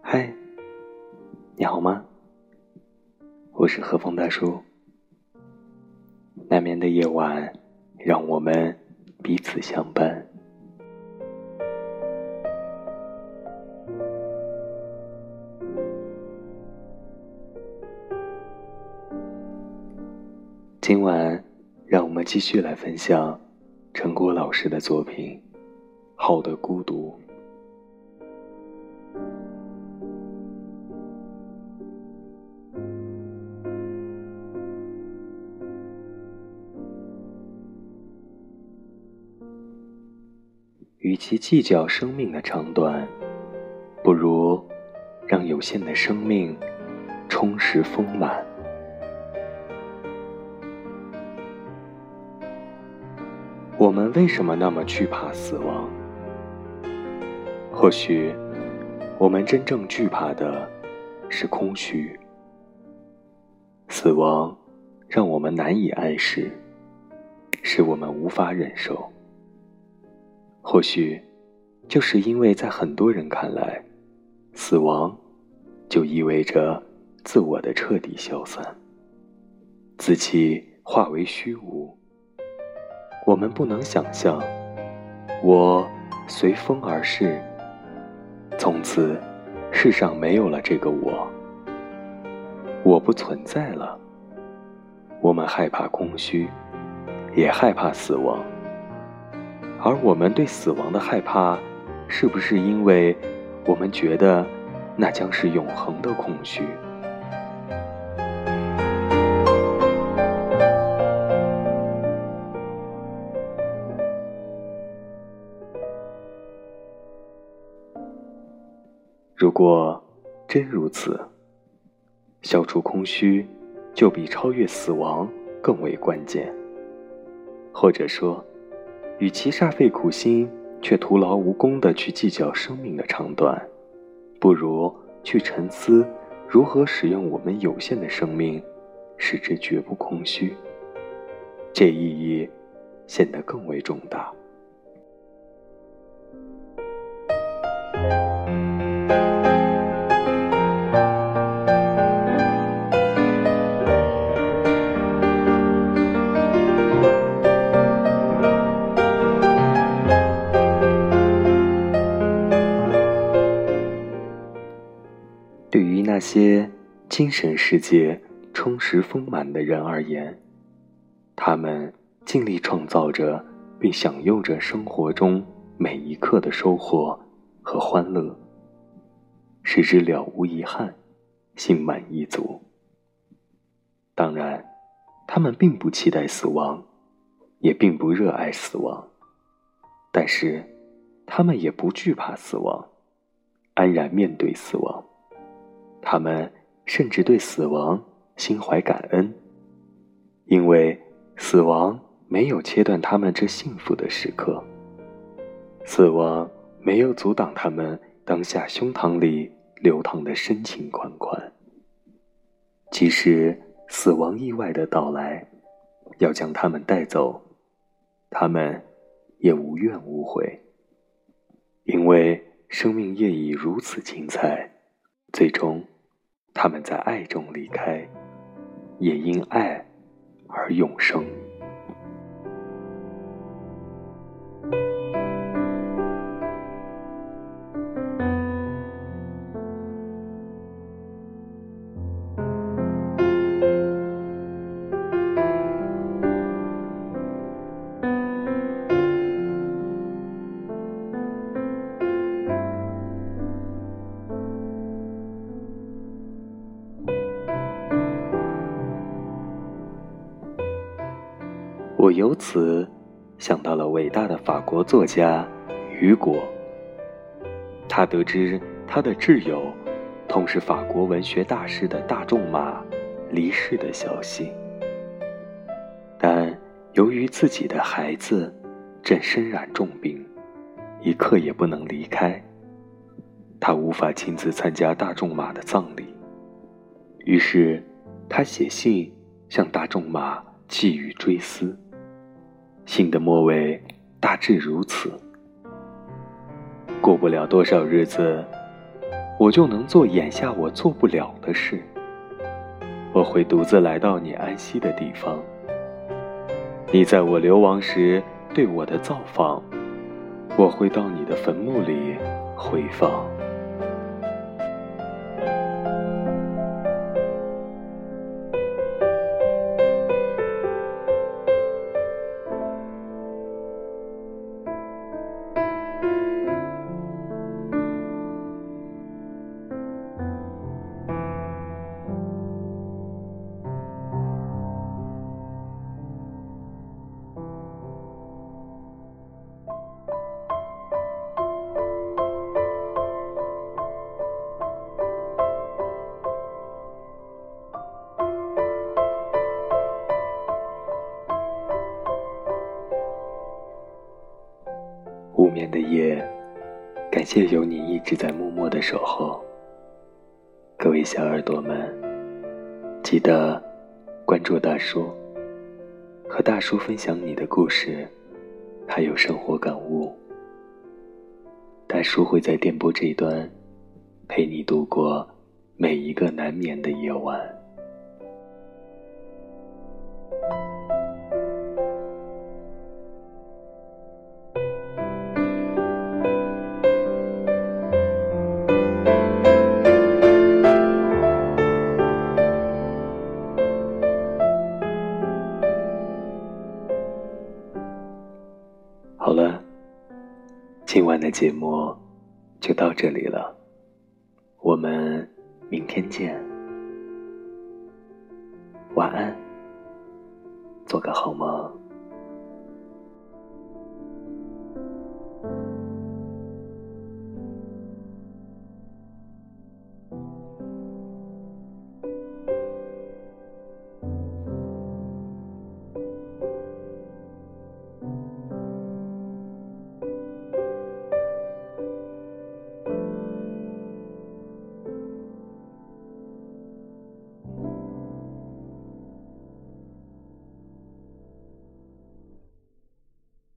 嗨，你好吗？我是何风大叔。难眠的夜晚，让我们彼此相伴。今晚，让我们继续来分享陈果老师的作品《好的孤独》。与其计较生命的长短，不如让有限的生命充实丰满。我们为什么那么惧怕死亡？或许，我们真正惧怕的是空虚。死亡让我们难以安适，使我们无法忍受。或许，就是因为在很多人看来，死亡就意味着自我的彻底消散，自己化为虚无。我们不能想象，我随风而逝，从此世上没有了这个我，我不存在了。我们害怕空虚，也害怕死亡。而我们对死亡的害怕，是不是因为我们觉得那将是永恒的空虚？如果真如此，消除空虚就比超越死亡更为关键。或者说，与其煞费苦心却徒劳无功的去计较生命的长短，不如去沉思如何使用我们有限的生命，使之绝不空虚。这意义显得更为重大。些精神世界充实丰满的人而言，他们尽力创造着并享用着生活中每一刻的收获和欢乐，使之了无遗憾，心满意足。当然，他们并不期待死亡，也并不热爱死亡，但是，他们也不惧怕死亡，安然面对死亡。他们甚至对死亡心怀感恩，因为死亡没有切断他们这幸福的时刻，死亡没有阻挡他们当下胸膛里流淌的深情款款。即使死亡意外的到来，要将他们带走，他们也无怨无悔，因为生命业已如此精彩，最终。他们在爱中离开，也因爱而永生。我由此想到了伟大的法国作家雨果。他得知他的挚友，同是法国文学大师的大仲马离世的消息，但由于自己的孩子正身染重病，一刻也不能离开，他无法亲自参加大仲马的葬礼。于是，他写信。向大仲马寄予追思。信的末尾大致如此：过不了多少日子，我就能做眼下我做不了的事。我会独自来到你安息的地方。你在我流亡时对我的造访，我会到你的坟墓里回放。夜，感谢有你一直在默默的守候。各位小耳朵们，记得关注大叔，和大叔分享你的故事，还有生活感悟。大叔会在电波这一端，陪你度过每一个难眠的夜晚。今晚的节目就到这里了，我们明天见，晚安，做个好梦。